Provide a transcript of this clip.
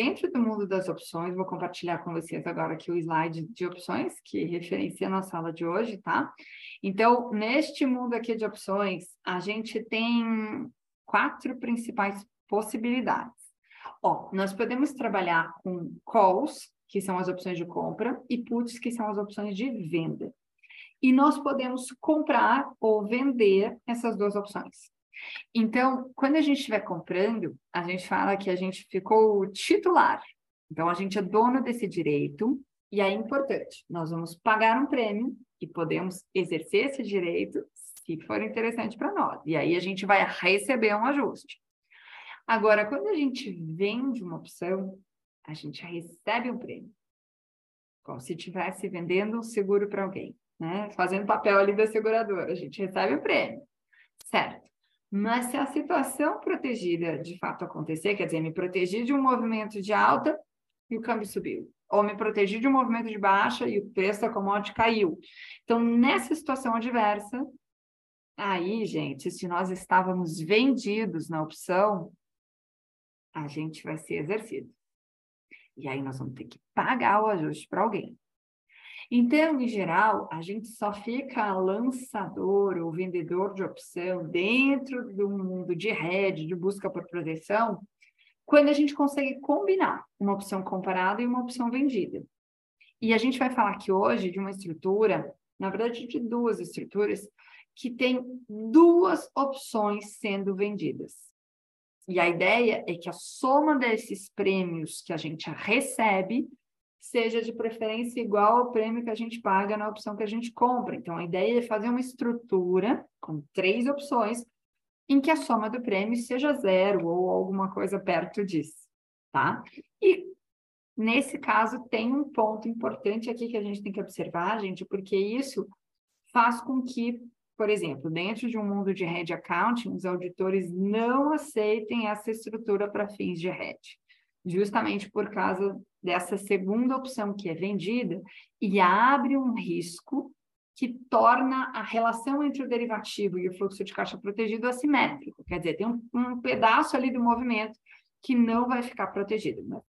Dentro do mundo das opções, vou compartilhar com vocês agora aqui o slide de opções, que referencia a nossa aula de hoje, tá? Então, neste mundo aqui de opções, a gente tem quatro principais possibilidades. Ó, nós podemos trabalhar com calls, que são as opções de compra, e puts, que são as opções de venda. E nós podemos comprar ou vender essas duas opções. Então, quando a gente estiver comprando, a gente fala que a gente ficou titular. Então, a gente é dono desse direito, e é importante, nós vamos pagar um prêmio e podemos exercer esse direito se for interessante para nós. E aí a gente vai receber um ajuste. Agora, quando a gente vende uma opção, a gente recebe um prêmio. Como se estivesse vendendo um seguro para alguém, né? Fazendo papel ali da seguradora, a gente recebe o prêmio. Certo. Mas se a situação protegida de fato acontecer, quer dizer, me protegi de um movimento de alta e o câmbio subiu, ou me protegi de um movimento de baixa e o preço da commodity caiu. Então, nessa situação adversa, aí, gente, se nós estávamos vendidos na opção, a gente vai ser exercido. E aí nós vamos ter que pagar o ajuste para alguém. Em geral, a gente só fica lançador ou vendedor de opção dentro do mundo de rede, de busca por proteção, quando a gente consegue combinar uma opção comparada e uma opção vendida. E a gente vai falar aqui hoje de uma estrutura, na verdade, de duas estruturas, que tem duas opções sendo vendidas. E a ideia é que a soma desses prêmios que a gente recebe seja de preferência igual ao prêmio que a gente paga na opção que a gente compra. Então, a ideia é fazer uma estrutura com três opções em que a soma do prêmio seja zero ou alguma coisa perto disso, tá? E nesse caso tem um ponto importante aqui que a gente tem que observar, gente, porque isso faz com que, por exemplo, dentro de um mundo de head accounting, os auditores não aceitem essa estrutura para fins de head justamente por causa dessa segunda opção que é vendida e abre um risco que torna a relação entre o derivativo e o fluxo de caixa protegido assimétrico. Quer dizer, tem um, um pedaço ali do movimento que não vai ficar protegido.